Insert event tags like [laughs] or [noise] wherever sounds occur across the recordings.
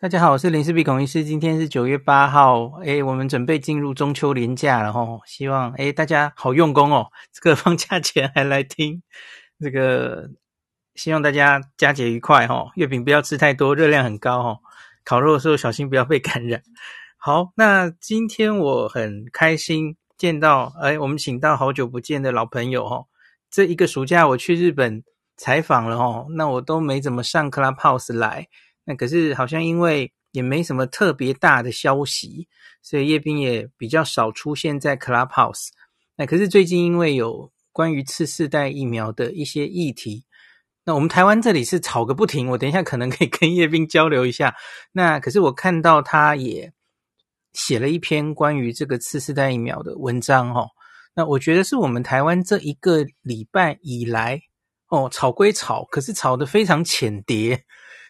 大家好，我是林氏璧孔医师。今天是九月八号，诶，我们准备进入中秋连假了吼，希望诶大家好用功哦。[laughs] 这个放假前还来听，[laughs] 这个希望大家佳节愉快吼。月饼不要吃太多，热量很高吼。烤肉的时候小心不要被感染。[laughs] 好，那今天我很开心见到，诶，我们请到好久不见的老朋友吼。这一个暑假我去日本采访了吼，那我都没怎么上 Clubhouse 来。那可是好像因为也没什么特别大的消息，所以叶斌也比较少出现在 Clubhouse。那可是最近因为有关于次世代疫苗的一些议题，那我们台湾这里是吵个不停。我等一下可能可以跟叶斌交流一下。那可是我看到他也写了一篇关于这个次世代疫苗的文章哦。那我觉得是我们台湾这一个礼拜以来哦，吵归吵，可是吵得非常浅碟。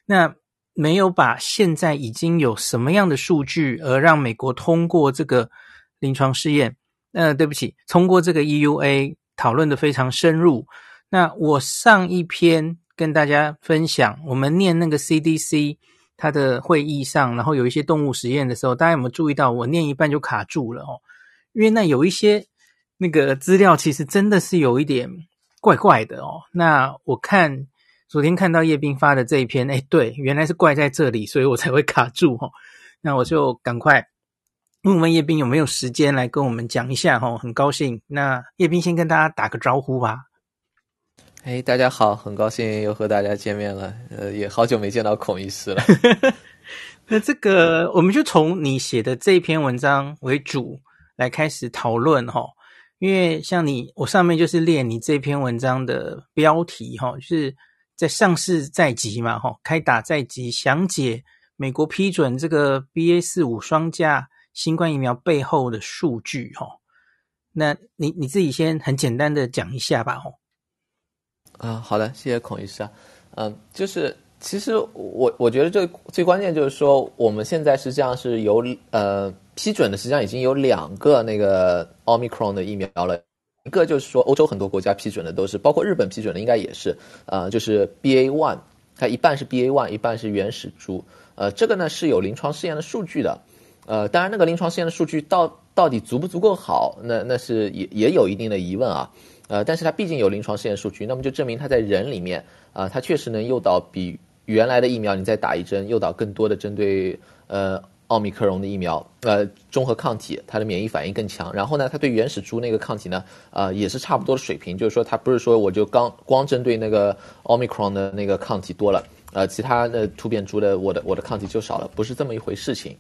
那没有把现在已经有什么样的数据，而让美国通过这个临床试验。呃，对不起，通过这个 EUA 讨论得非常深入。那我上一篇跟大家分享，我们念那个 CDC 它的会议上，然后有一些动物实验的时候，大家有没有注意到我念一半就卡住了哦？因为那有一些那个资料其实真的是有一点怪怪的哦。那我看。昨天看到叶斌发的这一篇，哎，对，原来是怪在这里，所以我才会卡住哈。那我就赶快问问叶斌有没有时间来跟我们讲一下哈，很高兴。那叶斌先跟大家打个招呼吧。哎，大家好，很高兴又和大家见面了，呃，也好久没见到孔医师了。[laughs] 那这个我们就从你写的这篇文章为主来开始讨论哈，因为像你，我上面就是列你这篇文章的标题哈，就是。在上市在即嘛，吼，开打在即，详解美国批准这个 BA 四五双价新冠疫苗背后的数据，吼。那你你自己先很简单的讲一下吧，吼。啊，好的，谢谢孔医师啊。嗯，就是其实我我觉得最最关键就是说，我们现在实际上是有呃批准的，实际上已经有两个那个 Omicron 的疫苗了。一个就是说，欧洲很多国家批准的都是，包括日本批准的应该也是，呃，就是 BA one，它一半是 BA one，一半是原始株，呃，这个呢是有临床试验的数据的，呃，当然那个临床试验的数据到到底足不足够好，那那是也也有一定的疑问啊，呃，但是它毕竟有临床试验数据，那么就证明它在人里面啊，呃，它确实能诱导比原来的疫苗你再打一针诱导更多的针对呃。奥密克戎的疫苗，呃，中和抗体，它的免疫反应更强。然后呢，它对原始株那个抗体呢，呃，也是差不多的水平。就是说，它不是说我就刚光针对那个奥密克戎的那个抗体多了，呃，其他的突变株的我的我的抗体就少了，不是这么一回事情。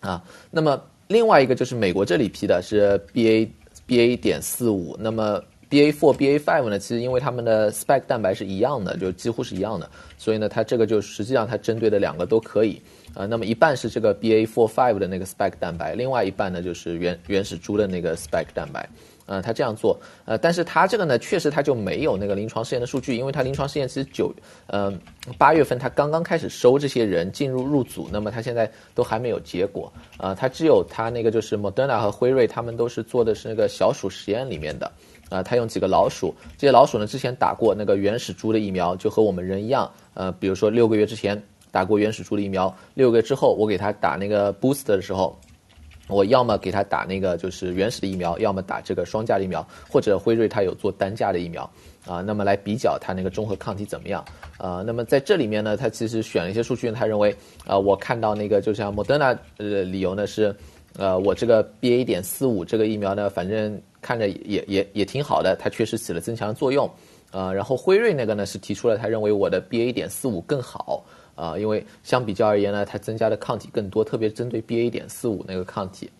啊，那么另外一个就是美国这里批的是 BA BA 点四五，那么 BA four BA five 呢，其实因为它们的 spike 蛋白是一样的，就几乎是一样的，所以呢，它这个就实际上它针对的两个都可以。呃，那么一半是这个 BA four five 的那个 spike 蛋白，另外一半呢就是原原始株的那个 spike 蛋白。呃，他这样做，呃，但是他这个呢，确实他就没有那个临床试验的数据，因为他临床试验其实九，呃，八月份他刚刚开始收这些人进入入组，那么他现在都还没有结果。呃，他只有他那个就是 Moderna 和辉瑞他们都是做的是那个小鼠实验里面的，呃，他用几个老鼠，这些老鼠呢之前打过那个原始猪的疫苗，就和我们人一样，呃，比如说六个月之前。打过原始猪的疫苗，六个月之后，我给他打那个 boost 的时候，我要么给他打那个就是原始的疫苗，要么打这个双价的疫苗，或者辉瑞他有做单价的疫苗啊，那么来比较他那个中和抗体怎么样啊？那么在这里面呢，他其实选了一些数据，他认为啊，我看到那个就像莫德纳呃理由呢是，呃，我这个 BA 点四五这个疫苗呢，反正看着也也也挺好的，它确实起了增强作用啊。然后辉瑞那个呢是提出了他认为我的 BA 点四五更好。啊，因为相比较而言呢，它增加的抗体更多，特别针对 BA 点四五那个抗体，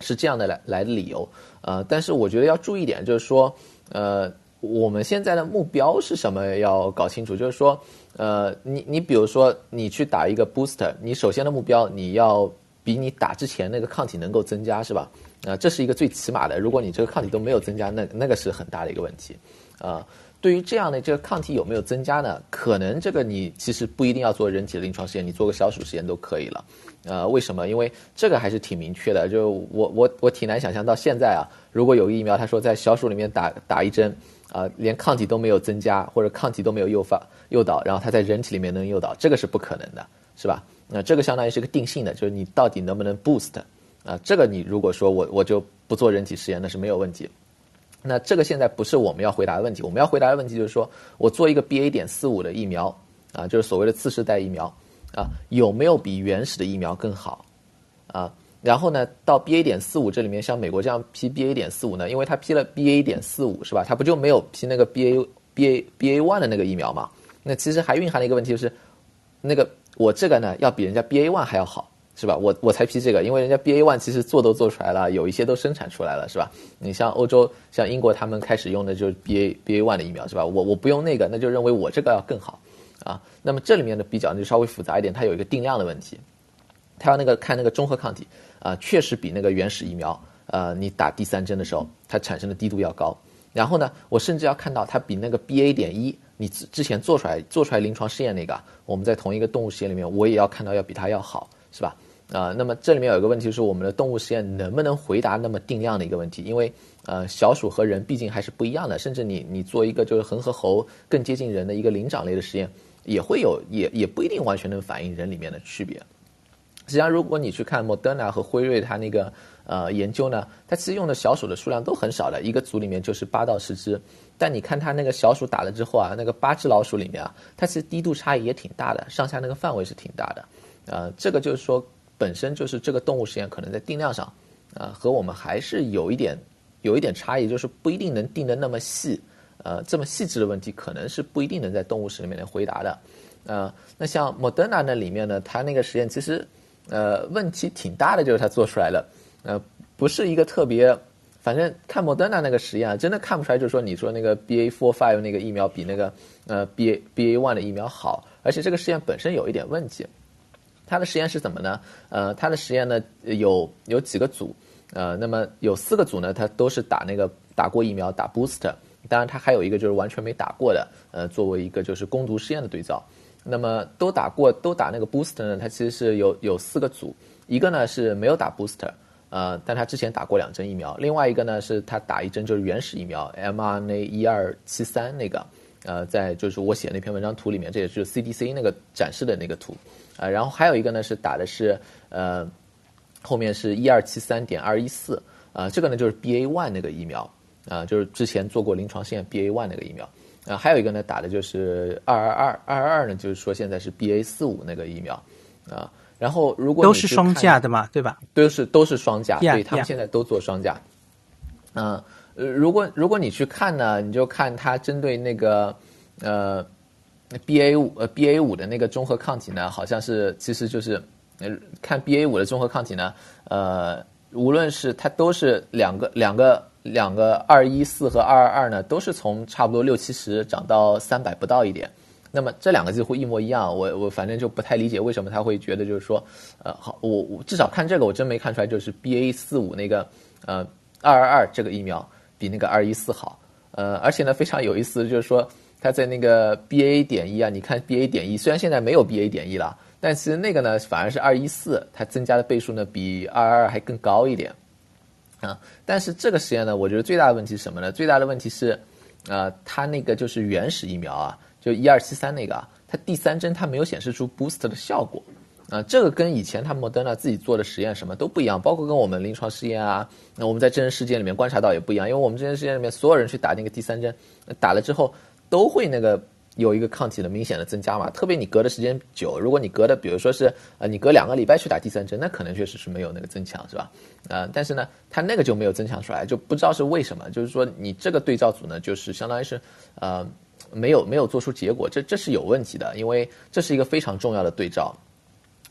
是这样的来来的理由。呃，但是我觉得要注意一点，就是说，呃，我们现在的目标是什么？要搞清楚，就是说，呃，你你比如说你去打一个 booster，你首先的目标你要比你打之前那个抗体能够增加，是吧？啊、这是一个最起码的。如果你这个抗体都没有增加，那那个是很大的一个问题，啊、呃。对于这样的这个抗体有没有增加呢？可能这个你其实不一定要做人体的临床实验，你做个小鼠实验都可以了。呃，为什么？因为这个还是挺明确的。就我我我挺难想象到现在啊，如果有疫苗，他说在小鼠里面打打一针，啊、呃，连抗体都没有增加，或者抗体都没有诱发诱导，然后它在人体里面能诱导，这个是不可能的，是吧？那这个相当于是个定性的，就是你到底能不能 boost 啊？这个你如果说我我就不做人体实验，那是没有问题。那这个现在不是我们要回答的问题，我们要回答的问题就是说我做一个 BA. 点四五的疫苗啊，就是所谓的次世代疫苗啊，有没有比原始的疫苗更好啊？然后呢，到 BA. 点四五这里面，像美国这样批 BA. 点四五呢，因为它批了 BA. 点四五是吧？它不就没有批那个 BA BA BA one 的那个疫苗嘛？那其实还蕴含了一个问题，就是那个我这个呢要比人家 BA one 还要好。是吧？我我才批这个，因为人家 BA one 其实做都做出来了，有一些都生产出来了，是吧？你像欧洲、像英国，他们开始用的就是 BA BA one 的疫苗，是吧？我我不用那个，那就认为我这个要更好，啊。那么这里面的比较就稍微复杂一点，它有一个定量的问题，它要那个看那个中和抗体啊，确实比那个原始疫苗，呃，你打第三针的时候，它产生的滴度要高。然后呢，我甚至要看到它比那个 BA 点一，你之之前做出来做出来临床试验那个，我们在同一个动物实验里面，我也要看到要比它要好，是吧？啊、那么这里面有一个问题，是我们的动物实验能不能回答那么定量的一个问题？因为呃，小鼠和人毕竟还是不一样的，甚至你你做一个就是恒河猴更接近人的一个灵长类的实验，也会有也也不一定完全能反映人里面的区别。实际上，如果你去看莫德纳和辉瑞它那个呃研究呢，它其实用的小鼠的数量都很少的，一个组里面就是八到十只。但你看它那个小鼠打了之后啊，那个八只老鼠里面啊，它其实低度差异也挺大的，上下那个范围是挺大的。呃，这个就是说。本身就是这个动物实验可能在定量上，啊、和我们还是有一点有一点差异，就是不一定能定得那么细，呃，这么细致的问题可能是不一定能在动物实验里面来回答的，呃，那像莫德纳那里面呢，它那个实验其实呃问题挺大的，就是它做出来的，呃，不是一个特别，反正看莫德纳那个实验啊，真的看不出来，就是说你说那个 BA four five 那个疫苗比那个呃 BA BA one 的疫苗好，而且这个实验本身有一点问题。他的实验是怎么呢？呃，他的实验呢有有几个组，呃，那么有四个组呢，他都是打那个打过疫苗打 booster，当然他还有一个就是完全没打过的，呃，作为一个就是攻读实验的对照。那么都打过都打那个 booster 呢，它其实是有有四个组，一个呢是没有打 booster，呃，但他之前打过两针疫苗，另外一个呢是他打一针就是原始疫苗 mRNA 一二七三那个，呃，在就是我写那篇文章图里面，这也是 CDC 那个展示的那个图。啊，然后还有一个呢是打的是呃，后面是一二七三点二一四啊，这个呢就是 BA one 那个疫苗啊，就是之前做过临床试验 BA one 那个疫苗啊，还有一个呢打的就是二二二二二二呢，就是说现在是 BA 四五那个疫苗啊，然后如果你都是双价的嘛，对吧？都是都是双价，对，他们现在都做双价。嗯，呃，如果如果你去看呢，你就看它针对那个呃。那 B A 五呃 B A 五的那个中和抗体呢，好像是其实就是，呃，看 B A 五的中和抗体呢，呃，无论是它都是两个两个两个二一四和二二二呢，都是从差不多六七十涨到三百不到一点。那么这两个几乎一模一样，我我反正就不太理解为什么他会觉得就是说，呃，好，我我至少看这个我真没看出来，就是 B A 四五那个呃二二二这个疫苗比那个二一四好，呃，而且呢非常有意思，就是说。它在那个 BA 点一啊，你看 BA 点一，虽然现在没有 BA 点一了，但其实那个呢反而是二一四，它增加的倍数呢比二二二还更高一点，啊，但是这个实验呢，我觉得最大的问题是什么呢？最大的问题是，呃，它那个就是原始疫苗啊，就一二七三那个啊，它第三针它没有显示出 boost 的效果，啊，这个跟以前他莫德纳自己做的实验什么都不一样，包括跟我们临床试验啊，那我们在真人世界里面观察到也不一样，因为我们真人世界里面所有人去打那个第三针，打了之后。都会那个有一个抗体的明显的增加嘛，特别你隔的时间久，如果你隔的比如说是呃你隔两个礼拜去打第三针，那可能确实是没有那个增强，是吧？呃，但是呢，它那个就没有增强出来，就不知道是为什么。就是说你这个对照组呢，就是相当于是呃没有没有做出结果，这这是有问题的，因为这是一个非常重要的对照。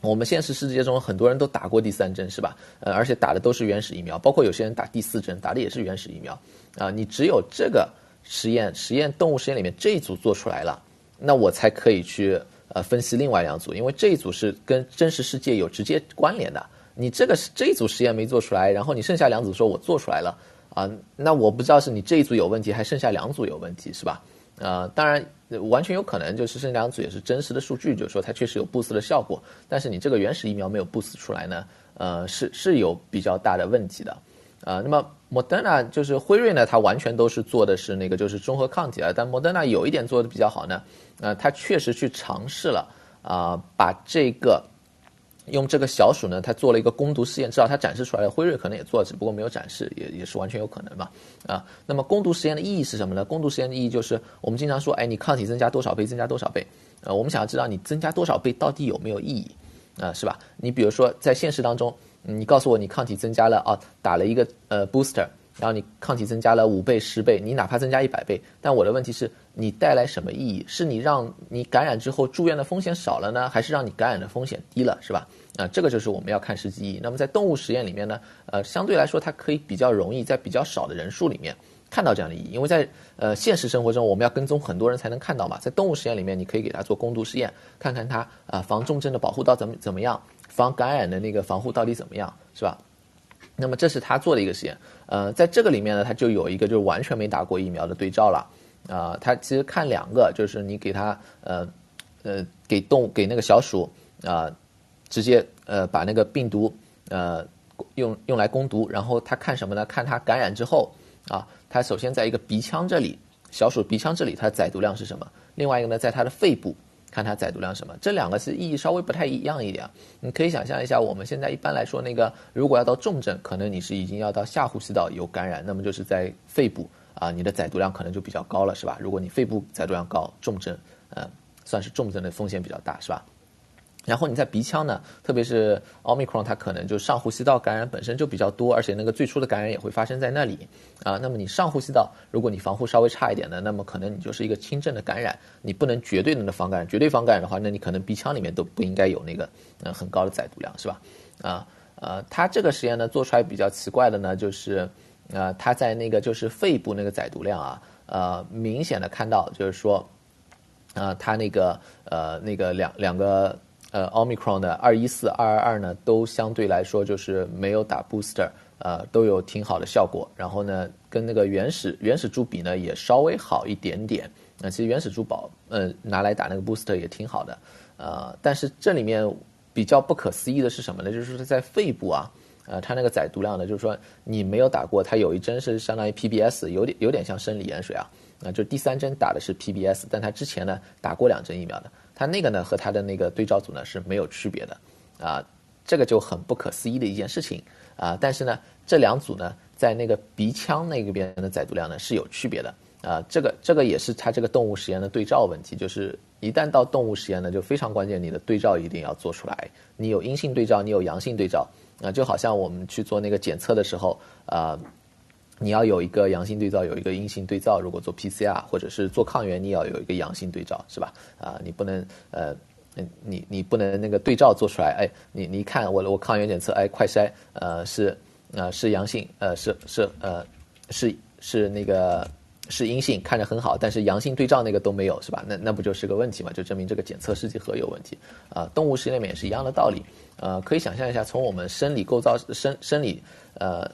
我们现实世界中很多人都打过第三针，是吧？呃，而且打的都是原始疫苗，包括有些人打第四针打的也是原始疫苗啊，你只有这个。实验实验动物实验里面这一组做出来了，那我才可以去呃分析另外两组，因为这一组是跟真实世界有直接关联的。你这个这一组实验没做出来，然后你剩下两组说我做出来了啊，那我不知道是你这一组有问题，还剩下两组有问题，是吧？呃，当然完全有可能就是剩下两组也是真实的数据，就是说它确实有 boost 的效果，但是你这个原始疫苗没有 boost 出来呢，呃，是是有比较大的问题的。啊、呃，那么莫德纳就是辉瑞呢，它完全都是做的是那个就是中和抗体啊，但莫德纳有一点做的比较好呢，呃，它确实去尝试了啊、把这个用这个小鼠呢，它做了一个攻毒试验，至少它展示出来了。辉瑞可能也做了，只不过没有展示，也也是完全有可能嘛。啊，那么攻毒实验的意义是什么呢？攻毒实验的意义就是我们经常说，哎，你抗体增加多少倍，增加多少倍。呃，我们想要知道你增加多少倍到底有没有意义，啊，是吧？你比如说在现实当中，你告诉我你抗体增加了啊，打了一个呃 booster。然后你抗体增加了五倍、十倍，你哪怕增加一百倍，但我的问题是你带来什么意义？是你让你感染之后住院的风险少了呢，还是让你感染的风险低了，是吧？啊，这个就是我们要看实际意义。那么在动物实验里面呢，呃，相对来说它可以比较容易在比较少的人数里面看到这样的意义，因为在呃现实生活中我们要跟踪很多人才能看到嘛。在动物实验里面，你可以给它做攻毒实验，看看它啊防重症的保护到怎么怎么样，防感染的那个防护到底怎么样，是吧？那么这是他做的一个实验，呃，在这个里面呢，他就有一个就是完全没打过疫苗的对照了，啊、呃，他其实看两个，就是你给他呃呃给动物给那个小鼠啊、直接呃把那个病毒呃用用来攻毒，然后他看什么呢？看他感染之后啊，他首先在一个鼻腔这里，小鼠鼻腔这里它的载毒量是什么？另外一个呢，在它的肺部。看它载毒量什么，这两个是意义稍微不太一样一点。你可以想象一下，我们现在一般来说，那个如果要到重症，可能你是已经要到下呼吸道有感染，那么就是在肺部啊，你的载毒量可能就比较高了，是吧？如果你肺部载毒量高，重症，呃，算是重症的风险比较大，是吧？然后你在鼻腔呢，特别是奥密克戎，它可能就上呼吸道感染本身就比较多，而且那个最初的感染也会发生在那里啊。那么你上呼吸道，如果你防护稍微差一点的，那么可能你就是一个轻症的感染，你不能绝对的防感染，绝对防感染的话，那你可能鼻腔里面都不应该有那个呃很高的载毒量，是吧？啊呃，它这个实验呢做出来比较奇怪的呢，就是呃它在那个就是肺部那个载毒量啊，呃明显的看到就是说啊它那个呃那个两两个。呃，Omicron 的二一四、二二二呢，都相对来说就是没有打 booster，呃，都有挺好的效果。然后呢，跟那个原始原始株比呢，也稍微好一点点。那、其实原始株宝，呃，拿来打那个 booster 也挺好的。呃，但是这里面比较不可思议的是什么呢？就是说在肺部啊，呃，它那个载毒量呢，就是说你没有打过，它有一针是相当于 PBS，有点有点像生理盐水啊。那、就第三针打的是 PBS，但它之前呢打过两针疫苗的。它那个呢和它的那个对照组呢是没有区别的，啊，这个就很不可思议的一件事情啊。但是呢，这两组呢在那个鼻腔那个边的载毒量呢是有区别的啊。这个这个也是它这个动物实验的对照问题，就是一旦到动物实验呢就非常关键，你的对照一定要做出来。你有阴性对照，你有阳性对照啊，就好像我们去做那个检测的时候啊。你要有一个阳性对照，有一个阴性对照。如果做 PCR 或者是做抗原，你要有一个阳性对照，是吧？啊，你不能呃，你你不能那个对照做出来，哎，你你看我我抗原检测，哎，快筛，呃，是呃是阳性，呃是是呃是是那个是阴性，看着很好，但是阳性对照那个都没有，是吧？那那不就是个问题嘛？就证明这个检测试剂盒有问题啊。动物实验里面也是一样的道理，呃，可以想象一下，从我们生理构造生生理呃。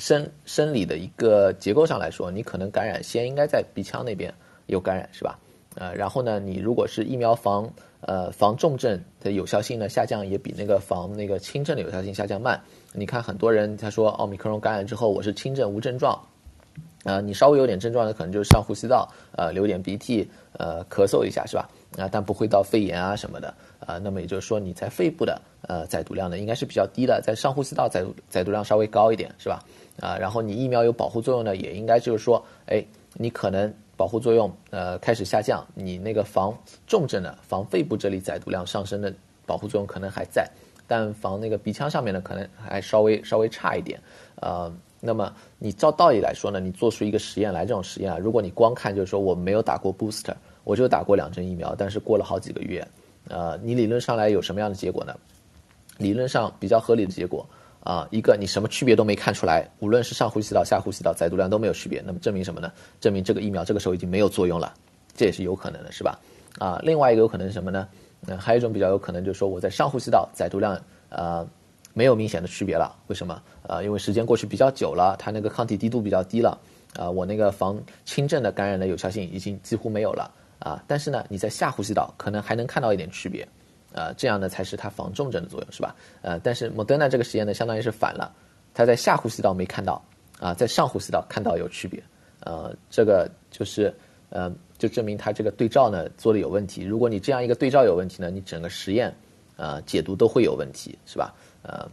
生生理的一个结构上来说，你可能感染先应该在鼻腔那边有感染，是吧？呃，然后呢，你如果是疫苗防呃防重症的有效性呢下降，也比那个防那个轻症的有效性下降慢。你看很多人他说奥密克戎感染之后我是轻症无症状，啊、你稍微有点症状的可能就是上呼吸道，呃，流点鼻涕，呃，咳嗽一下，是吧？啊，但不会到肺炎啊什么的，啊，那么也就是说你在肺部的呃载毒量呢应该是比较低的，在上呼吸道载载毒量稍微高一点，是吧？啊，然后你疫苗有保护作用呢，也应该就是说，哎，你可能保护作用呃开始下降，你那个防重症的、防肺部这里载毒量上升的保护作用可能还在，但防那个鼻腔上面呢，可能还稍微稍微差一点。呃，那么你照道理来说呢，你做出一个实验来，这种实验啊，如果你光看就是说我没有打过 booster，我就打过两针疫苗，但是过了好几个月，呃，你理论上来有什么样的结果呢？理论上比较合理的结果。啊，一个你什么区别都没看出来，无论是上呼吸道、下呼吸道，载毒量都没有区别，那么证明什么呢？证明这个疫苗这个时候已经没有作用了，这也是有可能的，是吧？啊，另外一个有可能是什么呢？嗯，还有一种比较有可能就是说我在上呼吸道载毒量呃没有明显的区别了，为什么？啊，因为时间过去比较久了，它那个抗体滴度比较低了，啊，我那个防轻症的感染的有效性已经几乎没有了，啊，但是呢，你在下呼吸道可能还能看到一点区别。呃，这样呢才是它防重症的作用，是吧？呃，但是莫德纳这个实验呢，相当于是反了，它在下呼吸道没看到，啊、在上呼吸道看到有区别，呃，这个就是，呃，就证明它这个对照呢做的有问题。如果你这样一个对照有问题呢，你整个实验，呃解读都会有问题，是吧？呃，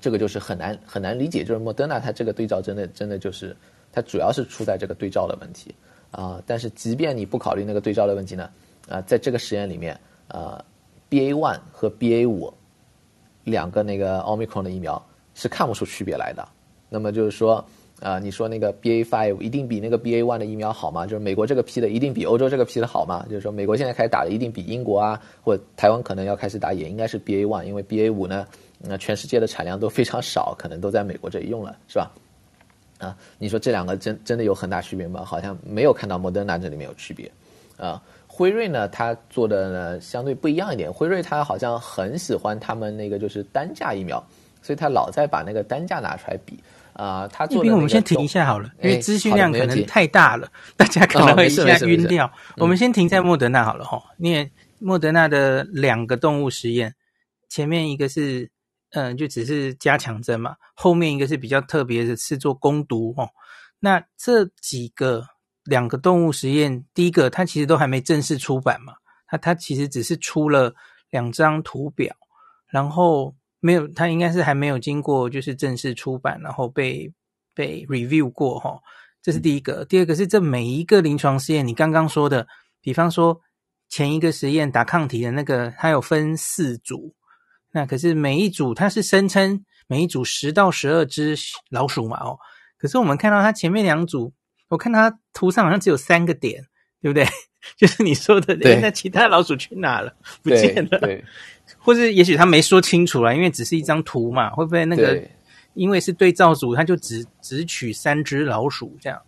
这个就是很难很难理解，就是莫德纳它这个对照真的真的就是它主要是出在这个对照的问题啊、但是即便你不考虑那个对照的问题呢，啊、在这个实验里面，呃，BA one 和 BA 五两个那个奥密克戎的疫苗是看不出区别来的。那么就是说。啊、你说那个 BA five 一定比那个 BA one 的疫苗好吗？就是美国这个批的一定比欧洲这个批的好吗？就是说美国现在开始打的一定比英国啊，或者台湾可能要开始打也应该是 BA one，因为 BA 五呢，那、全世界的产量都非常少，可能都在美国这里用了，是吧？啊，你说这两个真真的有很大区别吗？好像没有看到莫德纳这里面有区别。啊，辉瑞呢，它做的呢相对不一样一点，辉瑞它好像很喜欢他们那个就是单价疫苗，所以它老在把那个单价拿出来比。啊、呃，他做的。我们先停一下好了，因为资讯量可能太大了，大家 [laughs] 可能会一下晕掉。哦、我们先停在莫德纳好了哈，因为莫德纳的两个动物实验，前面一个是嗯、呃，就只是加强针嘛，后面一个是比较特别的，是做攻毒哦。那这几个两个动物实验，第一个它其实都还没正式出版嘛，它它其实只是出了两张图表，然后。没有，它应该是还没有经过就是正式出版，然后被被 review 过哈。这是第一个。第二个是这每一个临床试验，你刚刚说的，比方说前一个实验打抗体的那个，它有分四组，那可是每一组它是声称每一组十到十二只老鼠嘛哦。可是我们看到它前面两组，我看它图上好像只有三个点，对不对？[laughs] 就是你说的，对，那其他老鼠去哪了？不见了。对。对 [laughs] 或是也许他没说清楚了，因为只是一张图嘛，会不会那个因为是对照组，他就只只取三只老鼠这样？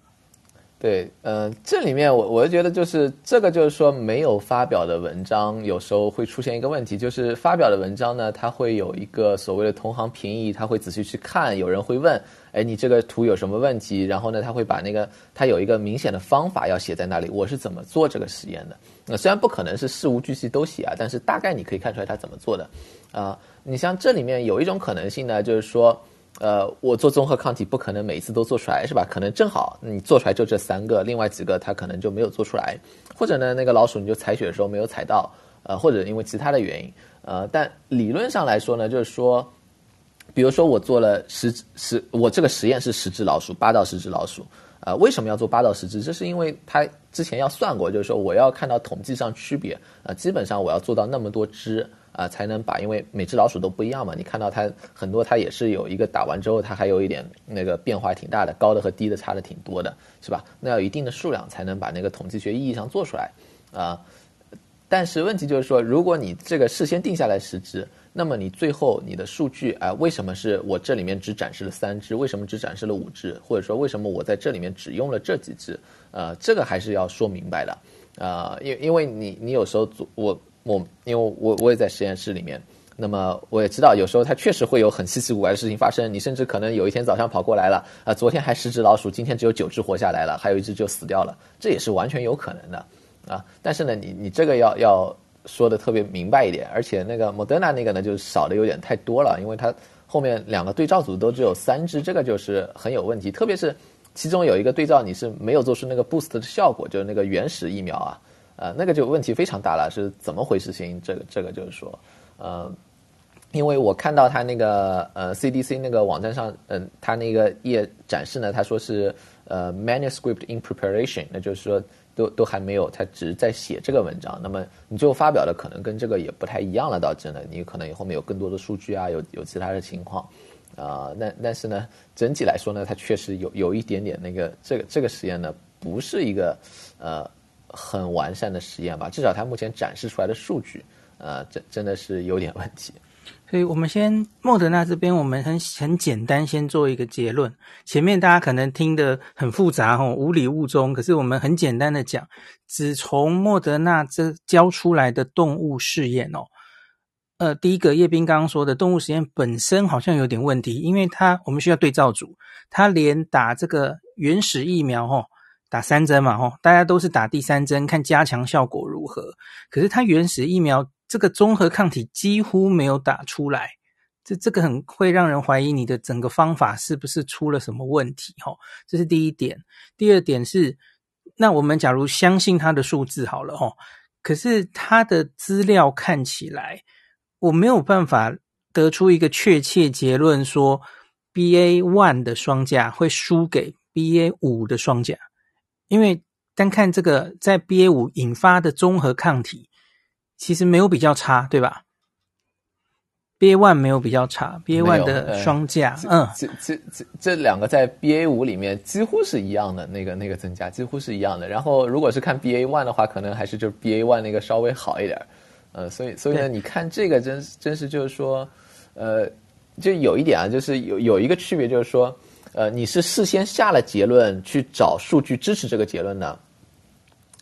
对，呃，这里面我我就觉得就是这个就是说没有发表的文章，有时候会出现一个问题，就是发表的文章呢，它会有一个所谓的同行评议，他会仔细去看，有人会问，哎，你这个图有什么问题？然后呢，他会把那个他有一个明显的方法要写在那里，我是怎么做这个实验的。那虽然不可能是事无巨细都写啊，但是大概你可以看出来他怎么做的，啊、呃，你像这里面有一种可能性呢，就是说，呃，我做综合抗体不可能每一次都做出来，是吧？可能正好你做出来就这三个，另外几个它可能就没有做出来，或者呢，那个老鼠你就采血的时候没有采到，呃，或者因为其他的原因，呃，但理论上来说呢，就是说，比如说我做了十十，我这个实验是十只老鼠，八到十只老鼠。啊、呃，为什么要做八到十只？这是因为他之前要算过，就是说我要看到统计上区别啊、呃，基本上我要做到那么多只啊、才能把，因为每只老鼠都不一样嘛。你看到它很多，它也是有一个打完之后，它还有一点那个变化挺大的，高的和低的差的挺多的，是吧？那要一定的数量才能把那个统计学意义上做出来啊、但是问题就是说，如果你这个事先定下来十只。那么你最后你的数据啊、为什么是我这里面只展示了三只？为什么只展示了五只？或者说为什么我在这里面只用了这几只？呃，这个还是要说明白的。呃，因因为你你有时候做我我因为我我也在实验室里面，那么我也知道有时候它确实会有很稀奇古怪的事情发生。你甚至可能有一天早上跑过来了，啊、昨天还十只老鼠，今天只有九只活下来了，还有一只就死掉了，这也是完全有可能的啊、但是呢，你你这个要要。说的特别明白一点，而且那个莫德纳那个呢，就少的有点太多了，因为它后面两个对照组都只有三只，这个就是很有问题。特别是其中有一个对照你是没有做出那个 boost 的效果，就是那个原始疫苗啊，呃，那个就问题非常大了，是怎么回事情？这个这个就是说，呃，因为我看到他那个呃 CDC 那个网站上，嗯、呃，他那个页展示呢，他说是呃 manuscript in preparation，那就是说。都都还没有，他只是在写这个文章。那么你最后发表的可能跟这个也不太一样了，倒真的，你可能后面有更多的数据啊，有有其他的情况，啊、呃，那但是呢，整体来说呢，它确实有有一点点那个这个这个实验呢，不是一个呃很完善的实验吧？至少它目前展示出来的数据，呃，真真的是有点问题。所以我们先莫德纳这边，我们很很简单，先做一个结论。前面大家可能听得很复杂吼，无礼误中。可是我们很简单的讲，只从莫德纳这交出来的动物试验哦，呃，第一个叶斌刚刚说的动物实验本身好像有点问题，因为它我们需要对照组，它连打这个原始疫苗吼，打三针嘛吼，大家都是打第三针看加强效果如何，可是它原始疫苗。这个综合抗体几乎没有打出来，这这个很会让人怀疑你的整个方法是不是出了什么问题？哈，这是第一点。第二点是，那我们假如相信它的数字好了，哈，可是它的资料看起来，我没有办法得出一个确切结论说 BA one 的双价会输给 BA 五的双价，因为单看这个在 BA 五引发的综合抗体，其实没有比较差，对吧？BA one 没有比较差，BA one 的双价，嗯，这这这这两个在 BA 五里面几乎是一样的，那个那个增加几乎是一样的。然后如果是看 BA one 的话，可能还是就是 BA one 那个稍微好一点，呃，所以所以呢，你看这个真真是就是说，呃，就有一点啊，就是有有一个区别，就是说，呃，你是事先下了结论去找数据支持这个结论呢，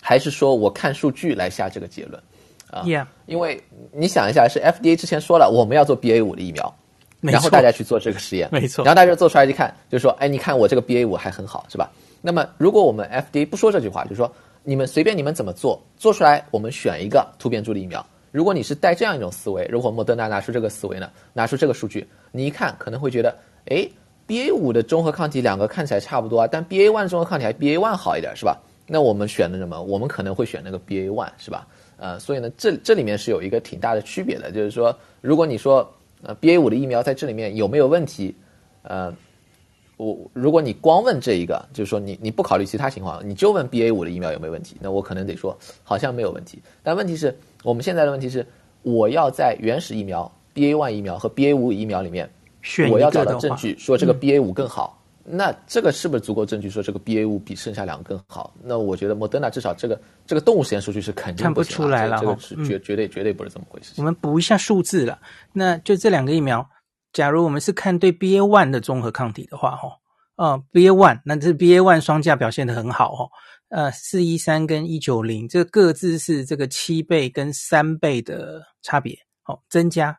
还是说我看数据来下这个结论？啊.因为你想一下，是 FDA 之前说了我们要做 BA 五的疫苗，然后大家去做这个实验，没错，然后大家做出来一看，就说，哎，你看我这个 BA 五还很好，是吧？那么如果我们 FDA 不说这句话，就说你们随便你们怎么做，做出来我们选一个突变株的疫苗。如果你是带这样一种思维，如果莫德纳拿出这个思维呢，拿出这个数据，你一看可能会觉得，哎，BA 五的中和抗体两个看起来差不多啊，但 BA one 中和抗体还 BA one 好一点，是吧？那我们选的什么？我们可能会选那个 BA one，是吧？呃，所以呢，这这里面是有一个挺大的区别的，就是说，如果你说，呃，BA 五的疫苗在这里面有没有问题？呃，我如果你光问这一个，就是说你你不考虑其他情况，你就问 BA 五的疫苗有没有问题，那我可能得说好像没有问题。但问题是我们现在的问题是，我要在原始疫苗 BA one 疫苗和 BA 五疫苗里面，我要找到证据说这个 BA 五更好。嗯那这个是不是足够证据说这个 BA 五比剩下两个更好？那我觉得莫德纳至少这个这个动物实验数据是肯定不，看不出来了，这个是绝绝对绝对不是这么回事。我们补一下数字了，那就这两个疫苗，假如我们是看对 BA one 的综合抗体的话，哈，呃，BA one，那这 BA one 双价表现的很好，哈，呃，四一三跟一九零，这各自是这个七倍跟三倍的差别，好，增加。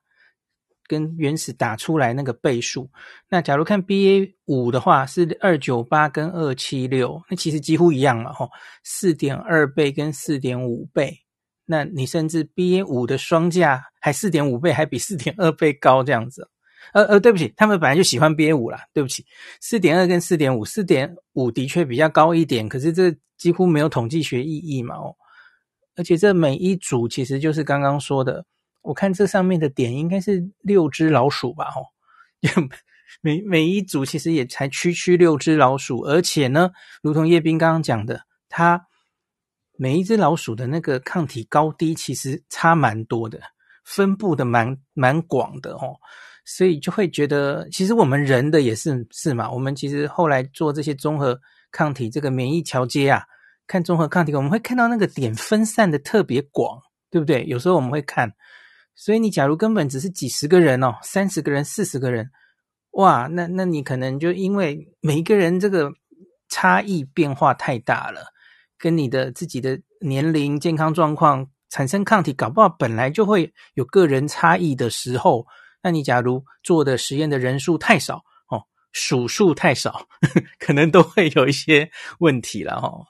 跟原始打出来那个倍数，那假如看 BA 五的话是二九八跟二七六，那其实几乎一样了吼，四点二倍跟四点五倍，那你甚至 BA 五的双价还四点五倍，还比四点二倍高这样子。呃呃，对不起，他们本来就喜欢 BA 五啦，对不起，四点二跟四点五，四点五的确比较高一点，可是这几乎没有统计学意义嘛哦，而且这每一组其实就是刚刚说的。我看这上面的点应该是六只老鼠吧？哦，每每一组其实也才区区六只老鼠，而且呢，如同叶斌刚刚讲的，它每一只老鼠的那个抗体高低其实差蛮多的，分布的蛮蛮广的哦，所以就会觉得，其实我们人的也是是嘛，我们其实后来做这些综合抗体这个免疫桥接啊，看综合抗体，我们会看到那个点分散的特别广，对不对？有时候我们会看。所以你假如根本只是几十个人哦，三十个人、四十个人，哇，那那你可能就因为每一个人这个差异变化太大了，跟你的自己的年龄、健康状况产生抗体，搞不好本来就会有个人差异的时候，那你假如做的实验的人数太少哦，数数太少，[laughs] 可能都会有一些问题了哦。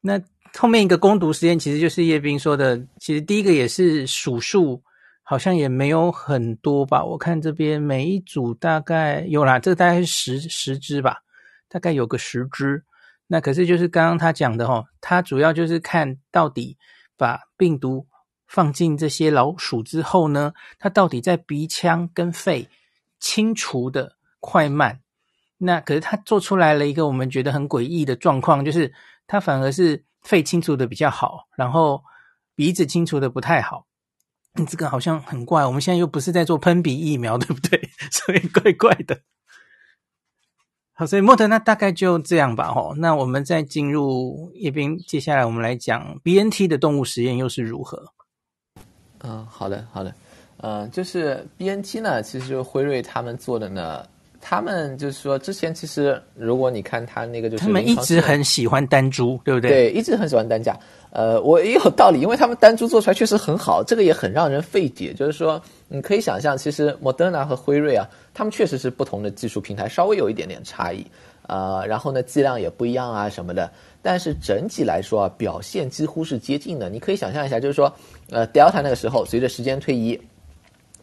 那。后面一个攻读实验其实就是叶斌说的，其实第一个也是数数，好像也没有很多吧。我看这边每一组大概有啦，这个大概是十十只吧，大概有个十只。那可是就是刚刚他讲的齁，他主要就是看到底把病毒放进这些老鼠之后呢，它到底在鼻腔跟肺清除的快慢。那可是他做出来了一个我们觉得很诡异的状况，就是他反而是。肺清除的比较好，然后鼻子清除的不太好，这个好像很怪。我们现在又不是在做喷鼻疫苗，[laughs] 对不对？所以怪怪的。好，所以莫德纳大概就这样吧。吼，那我们再进入叶斌，接下来我们来讲 BNT 的动物实验又是如何？嗯，好的，好的。嗯，就是 BNT 呢，其实辉瑞他们做的呢。他们就是说，之前其实如果你看他那个，就是他们一直很喜欢单株，对不对？对，一直很喜欢单价。呃，我也有道理，因为他们单株做出来确实很好，这个也很让人费解。就是说，你可以想象，其实莫德纳和辉瑞啊，他们确实是不同的技术平台，稍微有一点点差异。呃，然后呢，剂量也不一样啊什么的。但是整体来说啊，表现几乎是接近的。你可以想象一下，就是说，呃，Delta 那个时候，随着时间推移，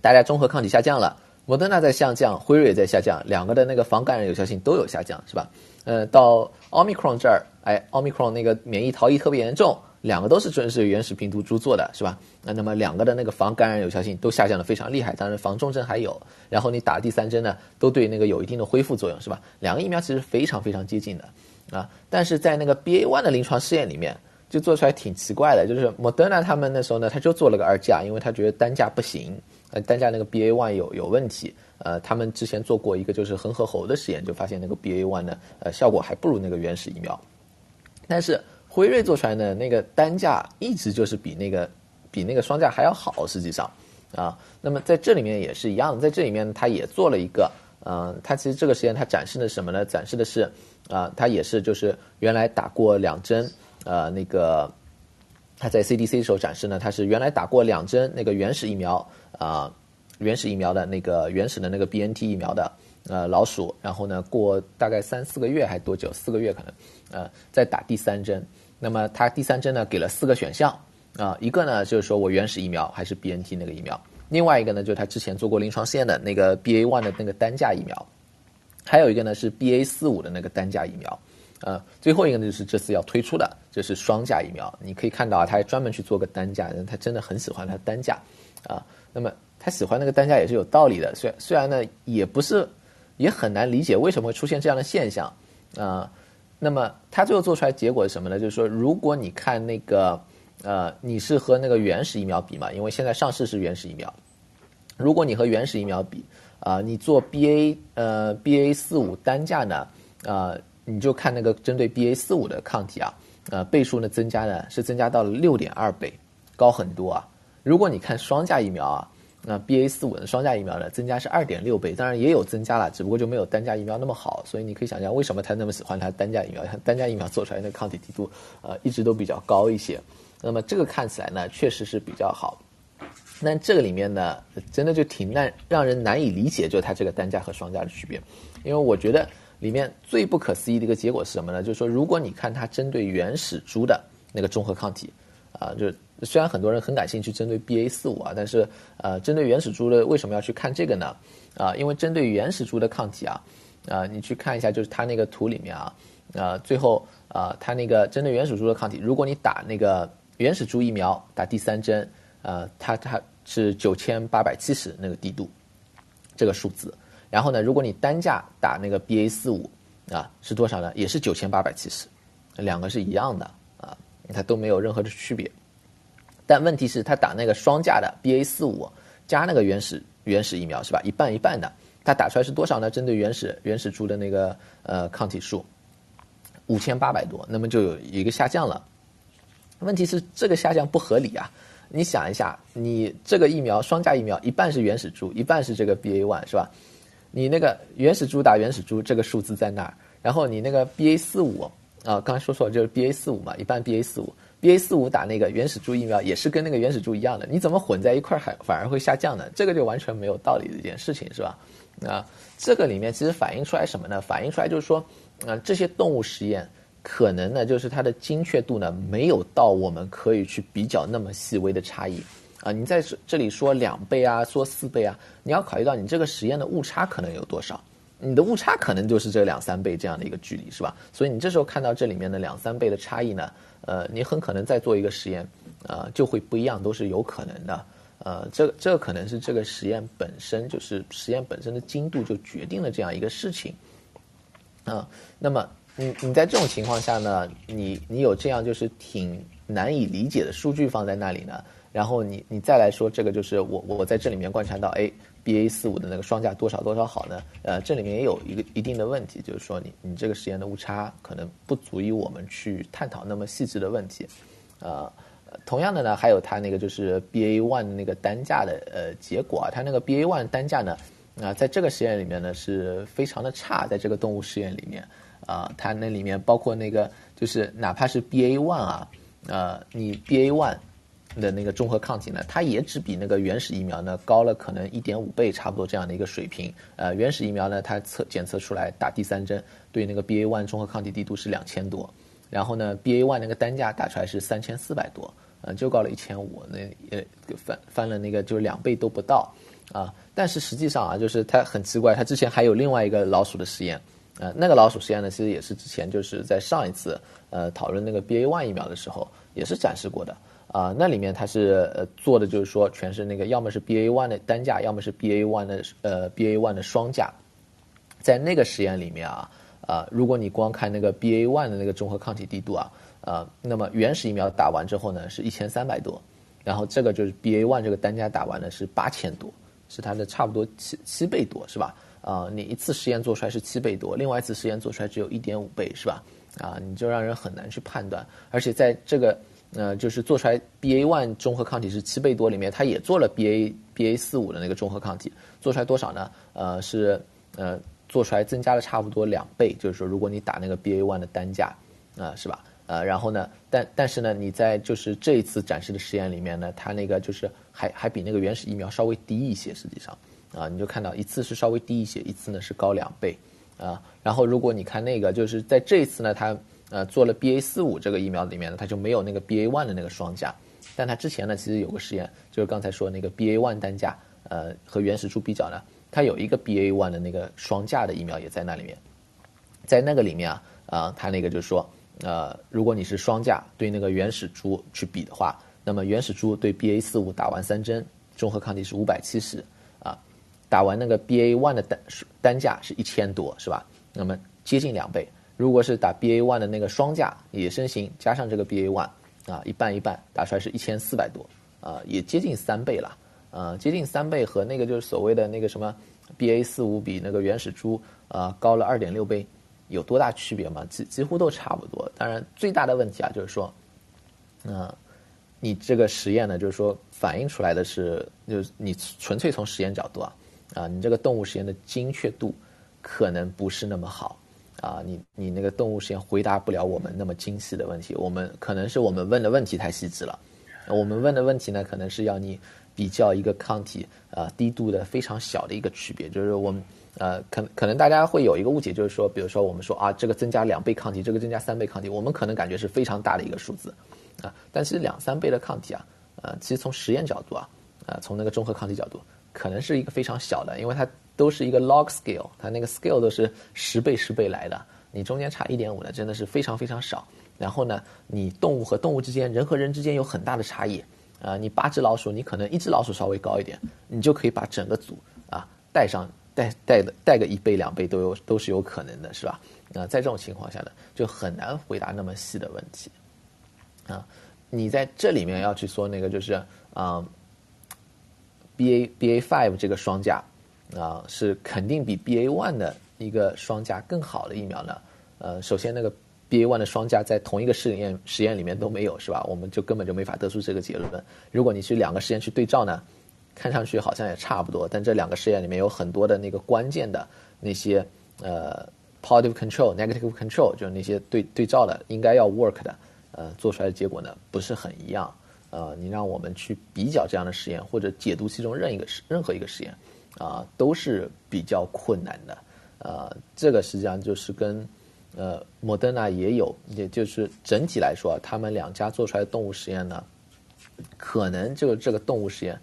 大家综合抗体下降了。莫德纳在下降，辉瑞也在下降，两个的那个防感染有效性都有下降，是吧？呃，到奥密克戎这儿，哎，奥密克戎那个免疫逃逸特别严重，两个都是真是原始病毒株做的，是吧？那那么两个的那个防感染有效性都下降的非常厉害，当然防重症还有。然后你打第三针呢，都对那个有一定的恢复作用，是吧？两个疫苗其实非常非常接近的啊，但是在那个 BA one 的临床试验里面。就做出来挺奇怪的，就是莫德纳他们那时候呢，他就做了个二价，因为他觉得单价不行，单价那个 BA one 有有问题，呃，他们之前做过一个就是恒河猴的实验，就发现那个 BA one 呢，呃，效果还不如那个原始疫苗，但是辉瑞做出来的那个单价一直就是比那个比那个双价还要好，实际上，啊，那么在这里面也是一样，在这里面他也做了一个，嗯、他其实这个实验他展示的什么呢？展示的是，啊、他也是就是原来打过两针。呃，那个他在 CDC 的时候展示呢，他是原来打过两针那个原始疫苗啊、原始疫苗的那个原始的那个 BNT 疫苗的呃老鼠，然后呢过大概三四个月还多久？四个月可能，呃，再打第三针。那么他第三针呢给了四个选项啊、一个呢就是说我原始疫苗还是 BNT 那个疫苗，另外一个呢就是他之前做过临床试验的那个 BA one 的那个单价疫苗，还有一个呢是 BA 四五的那个单价疫苗。呃，最后一个呢，就是这次要推出的，就是双价疫苗。你可以看到啊，他还专门去做个单价，他真的很喜欢他单价啊。那么他喜欢那个单价也是有道理的，虽虽然呢，也不是，也很难理解为什么会出现这样的现象啊。那么他最后做出来结果是什么呢？就是说，如果你看那个呃，你是和那个原始疫苗比嘛，因为现在上市是原始疫苗，如果你和原始疫苗比啊，你做 BA 呃 BA 四五单价呢啊。你就看那个针对 BA 四五的抗体啊，呃，倍数呢增加呢是增加到了六点二倍，高很多啊。如果你看双价疫苗啊，那 BA 四五的双价疫苗呢增加是二点六倍，当然也有增加了，只不过就没有单价疫苗那么好。所以你可以想象为什么他那么喜欢他单价疫苗，单价疫苗做出来的抗体 [laughs] 滴度呃一直都比较高一些。那么这个看起来呢确实是比较好，那这个里面呢真的就挺难让人难以理解，就是它这个单价和双价的区别，因为我觉得。里面最不可思议的一个结果是什么呢？就是说，如果你看它针对原始株的那个中和抗体，啊，就是虽然很多人很感兴趣针对 BA 四五啊，但是呃，针对原始株的为什么要去看这个呢？啊，因为针对原始株的抗体啊，啊，你去看一下，就是它那个图里面啊，啊，最后啊，它那个针对原始株的抗体，如果你打那个原始株疫苗打第三针，呃，它它是九千八百七十那个滴度，这个数字。然后呢，如果你单价打那个 BA 四五啊，是多少呢？也是九千八百七十，两个是一样的啊，它都没有任何的区别。但问题是，它打那个双价的 BA 四五加那个原始原始疫苗是吧？一半一半的，它打出来是多少呢？针对原始原始株的那个呃抗体数五千八百多，那么就有一个下降了。问题是这个下降不合理啊！你想一下，你这个疫苗双价疫苗一半是原始株，一半是这个 BA one 是吧？你那个原始株打原始株，这个数字在那儿，然后你那个 BA 四五啊，刚才说错了，就是 BA 四五嘛，一半 BA 四五，BA 四五打那个原始株疫苗也是跟那个原始株一样的，你怎么混在一块儿还反而会下降呢？这个就完全没有道理的一件事情，是吧？啊，这个里面其实反映出来什么呢？反映出来就是说，啊，这些动物实验可能呢，就是它的精确度呢，没有到我们可以去比较那么细微的差异。啊，你在这里说两倍啊，说四倍啊，你要考虑到你这个实验的误差可能有多少，你的误差可能就是这两三倍这样的一个距离，是吧？所以你这时候看到这里面的两三倍的差异呢，呃，你很可能再做一个实验，呃，就会不一样，都是有可能的。呃，这这可能是这个实验本身就是实验本身的精度就决定了这样一个事情。啊、呃，那么你你在这种情况下呢，你你有这样就是挺难以理解的数据放在那里呢？然后你你再来说这个就是我我在这里面观察到，哎，BA 四五的那个双价多少多少好呢？呃，这里面也有一个一定的问题，就是说你你这个实验的误差可能不足以我们去探讨那么细致的问题。呃，同样的呢，还有它那个就是 BA one 的那个单价的呃结果啊，它那个 BA one 单价呢，啊、在这个实验里面呢是非常的差，在这个动物实验里面啊、它那里面包括那个就是哪怕是 BA one 啊，呃，你 BA one。的那个中和抗体呢，它也只比那个原始疫苗呢高了可能一点五倍，差不多这样的一个水平。呃，原始疫苗呢，它测检测出来打第三针对那个 BA one 中和抗体滴度是两千多，然后呢，BA one 那个单价打出来是三千四百多，呃，就高了一千五，那也翻翻了那个就是两倍都不到啊。但是实际上啊，就是它很奇怪，它之前还有另外一个老鼠的实验，呃，那个老鼠实验呢，其实也是之前就是在上一次呃讨论那个 BA one 疫苗的时候。也是展示过的啊、那里面它是呃做的就是说全是那个要么是 BA one 的单价，要么是 BA one 的呃 BA one 的双价。在那个实验里面啊啊、如果你光看那个 BA one 的那个综合抗体滴度啊啊、那么原始疫苗打完之后呢是一千三百多，然后这个就是 BA one 这个单价打完呢是八千多，是它的差不多七七倍多是吧？啊，你一次实验做出来是七倍多，另外一次实验做出来只有一点五倍，是吧？啊，你就让人很难去判断。而且在这个呃，就是做出来 BA one 中和抗体是七倍多里面，它也做了 BA BA 四五的那个中和抗体，做出来多少呢？呃，是呃，做出来增加了差不多两倍。就是说，如果你打那个 BA one 的单价，啊、呃，是吧？呃，然后呢，但但是呢，你在就是这一次展示的实验里面呢，它那个就是还还比那个原始疫苗稍微低一些，实际上。啊，你就看到一次是稍微低一些，一次呢是高两倍，啊，然后如果你看那个，就是在这一次呢，它呃做了 BA 四五这个疫苗里面呢，它就没有那个 BA one 的那个双价，但它之前呢其实有个实验，就是刚才说那个 BA one 单价，呃和原始株比较呢，它有一个 BA one 的那个双价的疫苗也在那里面，在那个里面啊，啊，它那个就是说，呃，如果你是双价对那个原始株去比的话，那么原始株对 BA 四五打完三针，中和抗体是五百七十。打完那个 BA one 的单单价是一千多，是吧？那么接近两倍。如果是打 BA one 的那个双价野生型加上这个 BA one，啊，一半一半，打出来是一千四百多，啊，也接近三倍了，啊，接近三倍和那个就是所谓的那个什么 BA 四五比那个原始株啊高了二点六倍，有多大区别吗？几几乎都差不多。当然最大的问题啊，就是说，啊，你这个实验呢，就是说反映出来的是，就是你纯粹从实验角度啊。啊，你这个动物实验的精确度可能不是那么好啊，你你那个动物实验回答不了我们那么精细的问题，我们可能是我们问的问题太细致了，我们问的问题呢，可能是要你比较一个抗体啊低度的非常小的一个区别，就是我们呃可可能大家会有一个误解，就是说，比如说我们说啊这个增加两倍抗体，这个增加三倍抗体，我们可能感觉是非常大的一个数字啊，但是两三倍的抗体啊，呃其实从实验角度啊，啊从那个中和抗体角度。可能是一个非常小的，因为它都是一个 log scale，它那个 scale 都是十倍十倍来的，你中间差一点五的真的是非常非常少。然后呢，你动物和动物之间，人和人之间有很大的差异，啊、你八只老鼠，你可能一只老鼠稍微高一点，你就可以把整个组啊带上带带的带个一倍两倍都有都是有可能的，是吧？啊、在这种情况下呢，就很难回答那么细的问题，啊，你在这里面要去说那个就是啊。B A B A five 这个双价啊，是肯定比 B A one 的一个双价更好的疫苗呢。呃，首先那个 B A one 的双价在同一个试验实验里面都没有，是吧？我们就根本就没法得出这个结论。如果你去两个实验去对照呢，看上去好像也差不多，但这两个实验里面有很多的那个关键的那些呃 positive control、negative control，就是那些对对照的应该要 work 的，呃，做出来的结果呢不是很一样。呃，你让我们去比较这样的实验，或者解读其中任一个实任何一个实验，啊、都是比较困难的。呃，这个实际上就是跟呃莫德纳也有，也就是整体来说，他们两家做出来的动物实验呢，可能就这个动物实验，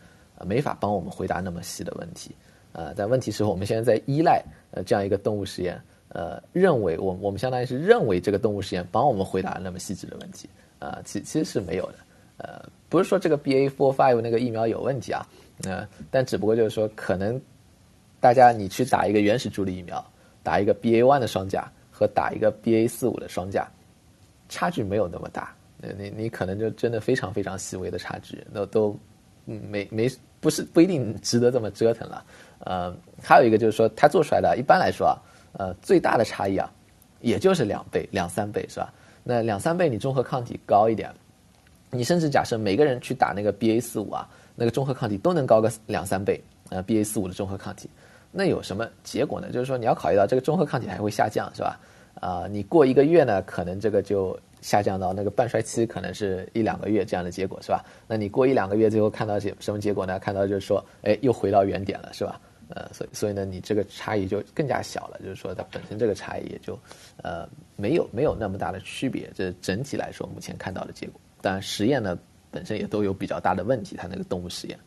没法帮我们回答那么细的问题。呃，但问题是我们现在在依赖呃这样一个动物实验，呃，认为我我们相当于是认为这个动物实验帮我们回答那么细致的问题，啊、其其实是没有的。呃，不是说这个 BA four five 那个疫苗有问题啊，呃，但只不过就是说，可能大家你去打一个原始株的疫苗，打一个 BA one 的双价和打一个 BA 四五的双价，差距没有那么大，你你可能就真的非常非常细微的差距，都都没没不是不一定值得这么折腾了。呃，还有一个就是说，它做出来的一般来说啊，呃，最大的差异啊，也就是两倍两三倍是吧？那两三倍你中和抗体高一点。你甚至假设每个人去打那个 BA 四五啊，那个中和抗体都能高个两三倍，呃，BA 四五的中和抗体，那有什么结果呢？就是说你要考虑到这个中和抗体还会下降，是吧？啊、你过一个月呢，可能这个就下降到那个半衰期，可能是一两个月这样的结果，是吧？那你过一两个月，最后看到什什么结果呢？看到就是说，哎，又回到原点了，是吧？呃，所以所以呢，你这个差异就更加小了，就是说它本身这个差异也就，呃，没有没有那么大的区别，这整体来说目前看到的结果。但实验呢，本身也都有比较大的问题。它那个动物实验。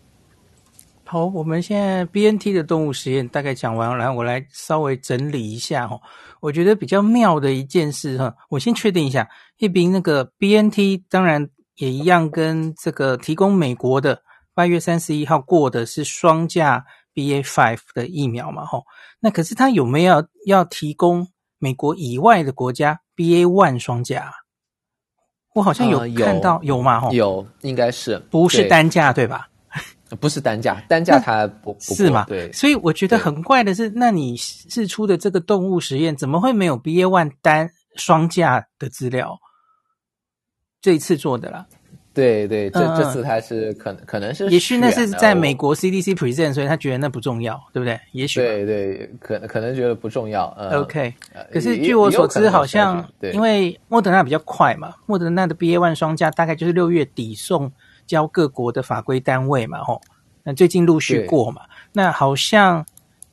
好，我们现在 BNT 的动物实验大概讲完了，来，我来稍微整理一下哈。我觉得比较妙的一件事哈，我先确定一下，一斌那个 BNT，当然也一样，跟这个提供美国的八月三十一号过的是双价 BA five 的疫苗嘛？吼，那可是他有没有要提供美国以外的国家 BA one 双价？我好像有看到、呃、有，有吗？吼，有，应该是不是单价对，对吧？[laughs] 不是单价，单价它不，不是嘛？对，所以我觉得很怪的是，那你试出的这个动物实验怎么会没有 BA one 单双价的资料？这一次做的啦，对对，这、嗯、这次他是可能可能是，也许那是在美国 CDC present，所以他觉得那不重要，对不对？也许对对，可能可能觉得不重要。嗯、OK，可是据我所知，好像因为莫德纳比较快嘛，莫德纳的 BA one 双价大概就是六月底送交各国的法规单位嘛，吼，那最近陆续过嘛，那好像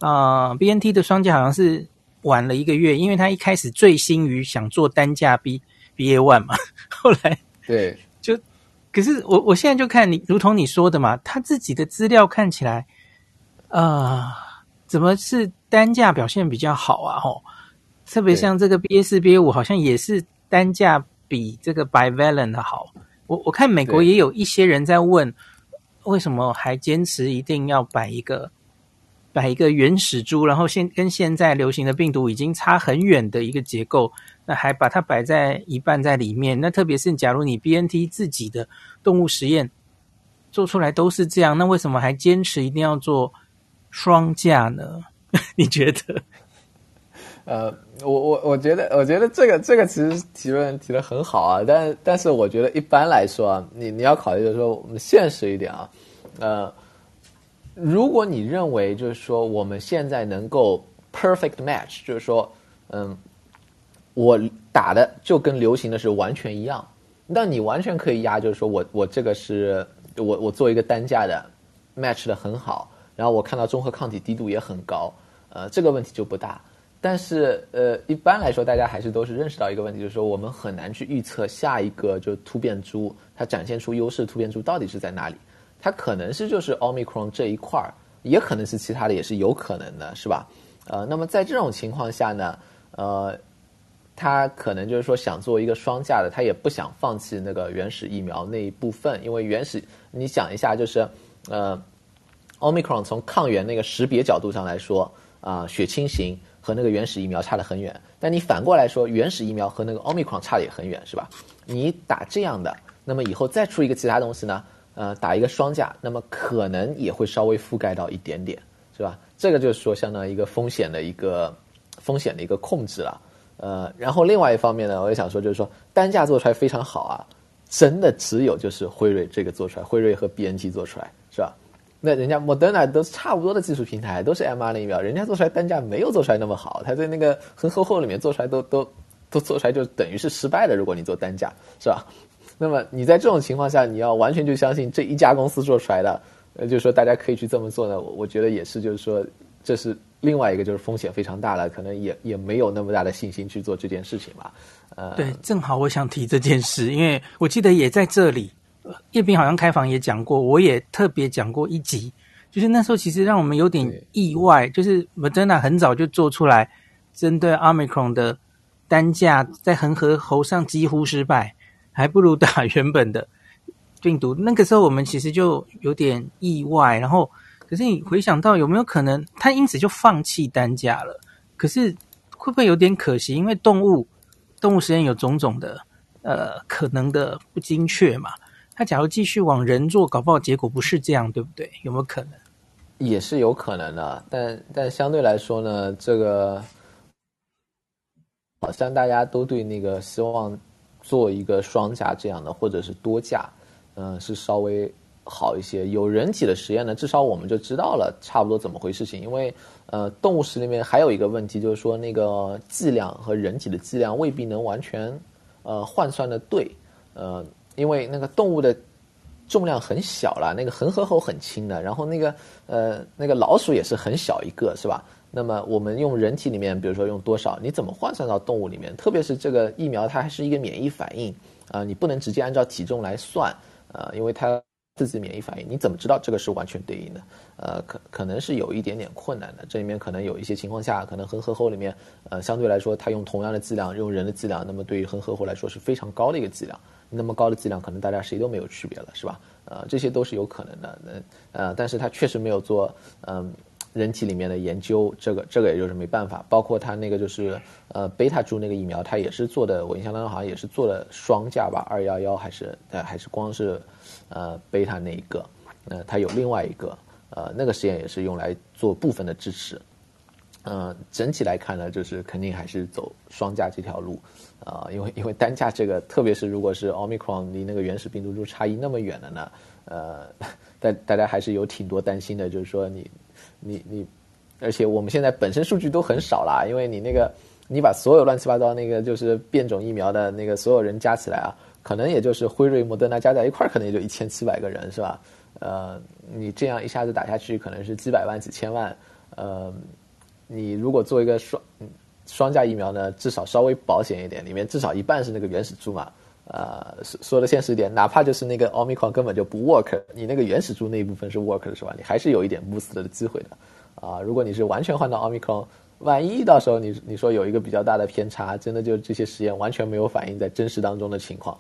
啊、呃、BNT 的双价好像是晚了一个月，因为他一开始醉心于想做单价 B。BA one 嘛，[laughs] 后来对，就可是我我现在就看你，如同你说的嘛，他自己的资料看起来啊、呃，怎么是单价表现比较好啊？吼，特别像这个 BA 四、BA 五，好像也是单价比这个 bivalent 的好。我我看美国也有一些人在问，为什么还坚持一定要摆一个摆一个原始株，然后现跟现在流行的病毒已经差很远的一个结构。那还把它摆在一半在里面，那特别是假如你 BNT 自己的动物实验做出来都是这样，那为什么还坚持一定要做双价呢？[laughs] 你觉得？[laughs] 呃，我我我觉得，我觉得这个这个其实提问提的很好啊，但但是我觉得一般来说啊，你你要考虑就是说我们现实一点啊，呃，如果你认为就是说我们现在能够 perfect match，就是说嗯。我打的就跟流行的是完全一样，那你完全可以压，就是说我我这个是我我做一个单价的 match 的很好，然后我看到中和抗体滴度也很高，呃，这个问题就不大。但是呃，一般来说，大家还是都是认识到一个问题，就是说我们很难去预测下一个就突变株它展现出优势突变株到底是在哪里，它可能是就是 Omicron 这一块儿，也可能是其他的，也是有可能的，是吧？呃，那么在这种情况下呢，呃。他可能就是说想做一个双价的，他也不想放弃那个原始疫苗那一部分，因为原始你想一下，就是呃，Omicron 从抗原那个识别角度上来说啊、血清型和那个原始疫苗差得很远。但你反过来说，原始疫苗和那个 Omicron 差得也很远，是吧？你打这样的，那么以后再出一个其他东西呢？呃，打一个双价，那么可能也会稍微覆盖到一点点，是吧？这个就是说相当于一个风险的一个风险的一个控制了。呃，然后另外一方面呢，我也想说，就是说单价做出来非常好啊，真的只有就是辉瑞这个做出来，辉瑞和 BNT 做出来是吧？那人家莫德纳都差不多的技术平台，都是 mRNA 疫苗，人家做出来单价没有做出来那么好，他在那个很厚厚里面做出来都都都做出来就等于是失败的，如果你做单价是吧？那么你在这种情况下，你要完全就相信这一家公司做出来的，呃，就是说大家可以去这么做呢，我我觉得也是，就是说这是。另外一个就是风险非常大了，可能也也没有那么大的信心去做这件事情吧。呃，对，正好我想提这件事，因为我记得也在这里，叶斌好像开房也讲过，我也特别讲过一集，就是那时候其实让我们有点意外，就是 Moderna 很早就做出来针对 Omicron 的单价在恒河猴上几乎失败，还不如打原本的病毒。那个时候我们其实就有点意外，然后。可是你回想到有没有可能，他因此就放弃单价了？可是会不会有点可惜？因为动物动物实验有种种的呃可能的不精确嘛。他假如继续往人做，搞不好结果不是这样，对不对？有没有可能？也是有可能的，但但相对来说呢，这个好像大家都对那个希望做一个双价这样的，或者是多价，嗯、是稍微。好一些，有人体的实验呢，至少我们就知道了差不多怎么回事情。因为，呃，动物实里面还有一个问题，就是说那个剂量和人体的剂量未必能完全，呃，换算的对。呃，因为那个动物的重量很小了，那个恒河猴很轻的，然后那个呃那个老鼠也是很小一个，是吧？那么我们用人体里面，比如说用多少，你怎么换算到动物里面？特别是这个疫苗，它还是一个免疫反应啊，你不能直接按照体重来算啊，因为它。自己免疫反应，你怎么知道这个是完全对应的？呃，可可能是有一点点困难的。这里面可能有一些情况下，可能恒河猴里面，呃，相对来说，它用同样的剂量，用人的剂量，那么对于恒河猴来说是非常高的一个剂量。那么高的剂量，可能大家谁都没有区别了，是吧？呃，这些都是有可能的。那呃，但是它确实没有做嗯、人体里面的研究，这个这个也就是没办法。包括他那个就是呃贝塔株那个疫苗，他也是做的，我印象当中好像也是做的双价吧，二幺幺还是呃还是光是呃贝塔那一个，呃，他有另外一个呃那个实验也是用来做部分的支持。嗯、呃，整体来看呢，就是肯定还是走双价这条路，啊、呃，因为因为单价这个，特别是如果是奥密克戎离那个原始病毒株差异那么远了呢，呃，[laughs] 大大家还是有挺多担心的，就是说你你你，而且我们现在本身数据都很少啦，因为你那个你把所有乱七八糟那个就是变种疫苗的那个所有人加起来啊，可能也就是辉瑞、莫德纳加在一块儿，可能也就一千七百个人是吧？呃，你这样一下子打下去，可能是几百万、几千万，呃。你如果做一个双双价疫苗呢，至少稍微保险一点，里面至少一半是那个原始株嘛。呃，说说的现实一点，哪怕就是那个奥密克戎根本就不 work，你那个原始株那一部分是 work 的是吧？你还是有一点 boost 的机会的。啊、如果你是完全换到奥密克戎，万一到时候你你说有一个比较大的偏差，真的就这些实验完全没有反映在真实当中的情况，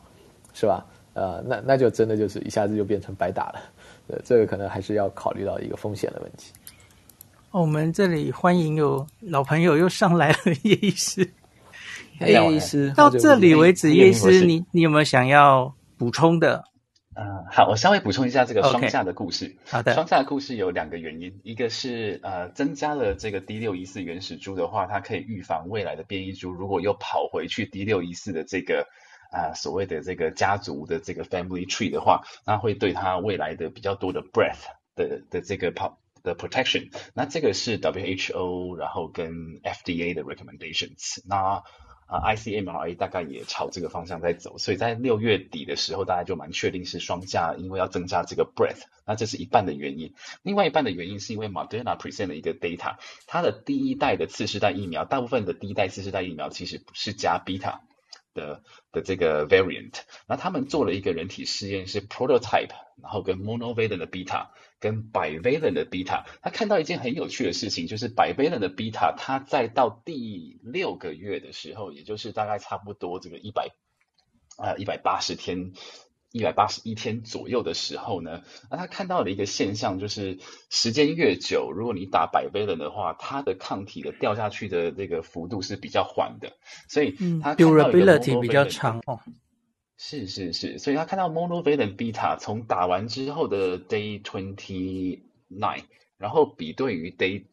是吧？呃，那那就真的就是一下子就变成白打了。呃，这个可能还是要考虑到一个风险的问题。我们这里欢迎有老朋友又上来了，叶医师。叶医师，到这里为止，叶医师，你你有没有想要补充的？呃，好，我稍微补充一下这个双价的故事。Okay. 好的，双价的故事有两个原因，一个是呃增加了这个 D 六一四原始株的话，它可以预防未来的变异株如果又跑回去 D 六一四的这个啊、呃、所谓的这个家族的这个 family tree 的话，那会对它未来的比较多的 breadth 的的这个跑。的 protection，那这个是 WHO 然后跟 FDA 的 recommendations，那啊 ICMRA 大概也朝这个方向在走，所以在六月底的时候，大家就蛮确定是双价，因为要增加这个 breadth，那这是一半的原因，另外一半的原因是因为 Moderna present 的一个 data，它的第一代的次世代疫苗，大部分的第一代次世代疫苗其实不是加 beta 的的这个 variant，那他们做了一个人体试验是 prototype，然后跟 monovalent 的 beta。跟 bivalent 的 beta，他看到一件很有趣的事情，就是 bivalent 的 beta，它在到第六个月的时候，也就是大概差不多这个一百啊一百八十天、一百八十一天左右的时候呢，那他看到了一个现象，就是时间越久，如果你打 bivalent 的话，它的抗体的掉下去的这个幅度是比较缓的，所以它 durability 比较长哦。是是是，所以他看到 monovalent beta 从打完之后的 day twenty nine，然后比对于 day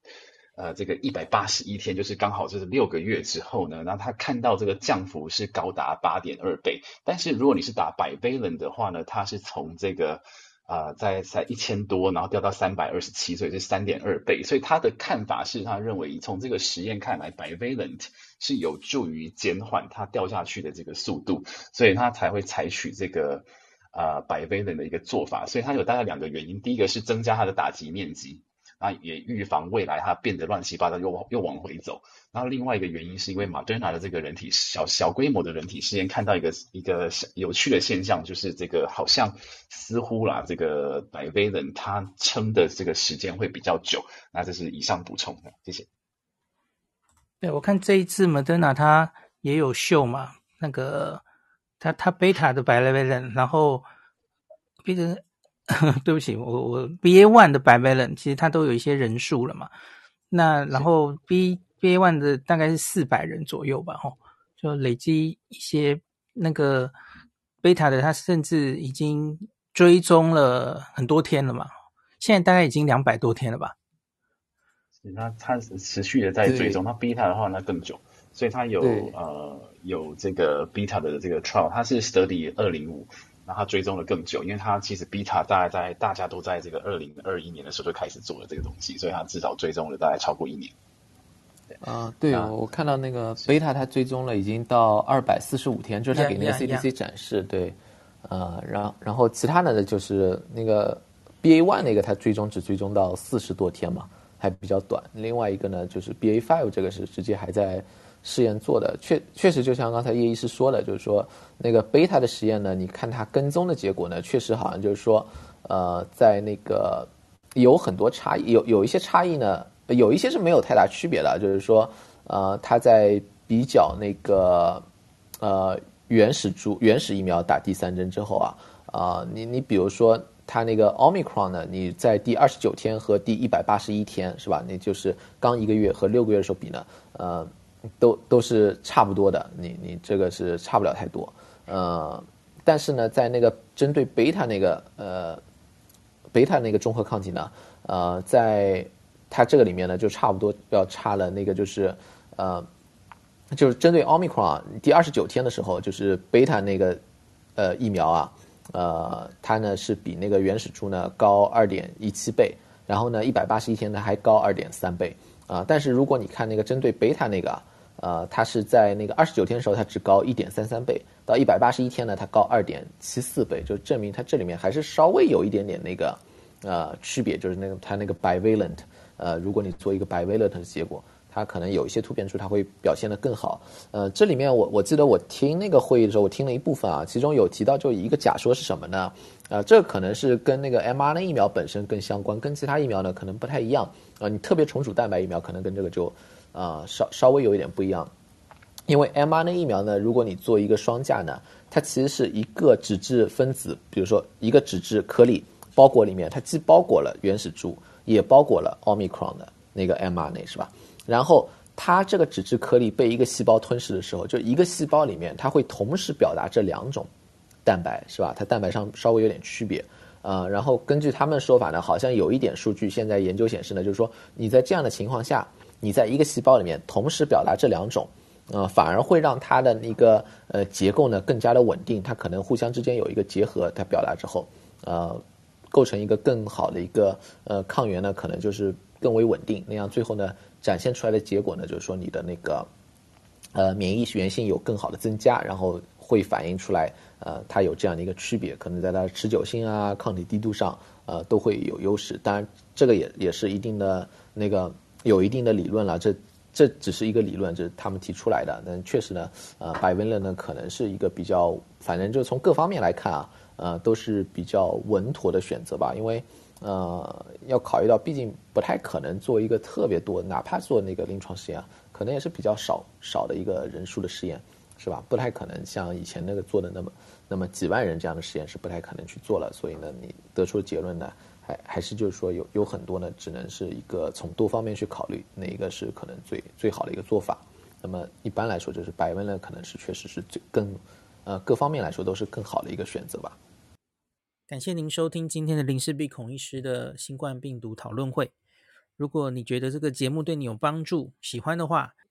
呃这个一百八十一天，就是刚好就是六个月之后呢，那他看到这个降幅是高达八点二倍。但是如果你是打百倍伦的话呢，它是从这个。啊、呃，在在一千多，然后掉到三百二十七，所以是三点二倍。所以他的看法是他认为，从这个实验看来，bivalent 是有助于减缓它掉下去的这个速度，所以他才会采取这个啊、呃、bivalent 的一个做法。所以它有大概两个原因，第一个是增加它的打击面积。那，也预防未来它变得乱七八糟，又往又往回走。然后另外一个原因是因为 Moderna 的这个人体小小规模的人体实验看到一个一个有趣的现象，就是这个好像似乎啦，这个 bivalent 它撑的这个时间会比较久。那这是以上补充的，谢谢。对，我看这一次 Moderna 它也有秀嘛，那个它它贝塔的 b i v a l e n 然后变成。[laughs] 对不起，我我 BA one 的 bivalent 其实它都有一些人数了嘛，那然后 B BA one 的大概是四百人左右吧，吼，就累积一些那个 beta 的，它甚至已经追踪了很多天了嘛，现在大概已经两百多天了吧。那它持续的在追踪，那 beta 的话那更久，所以它有呃有这个 beta 的这个 trial，它是 study 二零五。然后追踪了更久，因为它其实 beta 大概在大家都在这个二零二一年的时候就开始做了这个东西，所以它至少追踪了大概超过一年。啊，对哦，我看到那个 beta 它追踪了已经到二百四十五天，就是它给那个 CDC 展示，对，呃，然后然后其他的呢就是那个 BA one 那个它追踪只追踪到四十多天嘛，还比较短。另外一个呢就是 BA five 这个是直接还在。试验做的确确实就像刚才叶医师说的，就是说那个贝塔的实验呢，你看它跟踪的结果呢，确实好像就是说，呃，在那个有很多差异，有有一些差异呢，有一些是没有太大区别的，就是说，呃，它在比较那个呃原始株原始疫苗打第三针之后啊，啊、你你比如说它那个 Omicron 呢，你在第二十九天和第一百八十一天是吧？那就是刚一个月和六个月的时候比呢，呃，都都是差不多的，你你这个是差不了太多，呃，但是呢，在那个针对贝塔那个呃贝塔那个中和抗体呢，呃，在它这个里面呢，就差不多要差了那个就是呃。就是针对奥密克戎第二十九天的时候，就是贝塔那个呃疫苗啊，呃，它呢是比那个原始株呢高二点一七倍，然后呢一百八十一天呢还高二点三倍啊、但是如果你看那个针对贝塔那个，呃，它是在那个二十九天的时候它只高一点三三倍，到一百八十一天呢它高二点七四倍，就证明它这里面还是稍微有一点点那个呃区别，就是那个它那个 bivalent，呃，如果你做一个 bivalent 的结果。它可能有一些突变株，它会表现得更好。呃，这里面我我记得我听那个会议的时候，我听了一部分啊，其中有提到就一个假说是什么呢？呃，这可能是跟那个 mRNA 疫苗本身更相关，跟其他疫苗呢可能不太一样。啊、呃，你特别重组蛋白疫苗可能跟这个就、呃、稍稍微有一点不一样。因为 mRNA 疫苗呢，如果你做一个双价呢，它其实是一个脂质分子，比如说一个脂质颗粒包裹里面，它既包裹了原始株，也包裹了 Omicron 的那个 mRNA，是吧？然后它这个脂质颗粒被一个细胞吞噬的时候，就一个细胞里面，它会同时表达这两种蛋白，是吧？它蛋白上稍微有点区别，呃，然后根据他们说法呢，好像有一点数据，现在研究显示呢，就是说你在这样的情况下，你在一个细胞里面同时表达这两种，呃，反而会让它的那个呃结构呢更加的稳定，它可能互相之间有一个结合，它表达之后，呃，构成一个更好的一个呃抗原呢，可能就是更为稳定，那样最后呢。展现出来的结果呢，就是说你的那个，呃，免疫原性有更好的增加，然后会反映出来，呃，它有这样的一个区别，可能在它的持久性啊、抗体滴度上，呃，都会有优势。当然，这个也也是一定的那个有一定的理论了，这这只是一个理论，这是他们提出来的。但确实呢，呃，bivalent 呢可能是一个比较，反正就从各方面来看啊，呃，都是比较稳妥的选择吧，因为。呃，要考虑到，毕竟不太可能做一个特别多，哪怕做那个临床试验，可能也是比较少少的一个人数的试验，是吧？不太可能像以前那个做的那么那么几万人这样的实验是不太可能去做了。所以呢，你得出的结论呢，还还是就是说有有很多呢，只能是一个从多方面去考虑哪一个是可能最最好的一个做法。那么一般来说，就是百温呢，可能是确实是最更呃各方面来说都是更好的一个选择吧。感谢您收听今天的林氏璧孔医师的新冠病毒讨论会。如果你觉得这个节目对你有帮助，喜欢的话，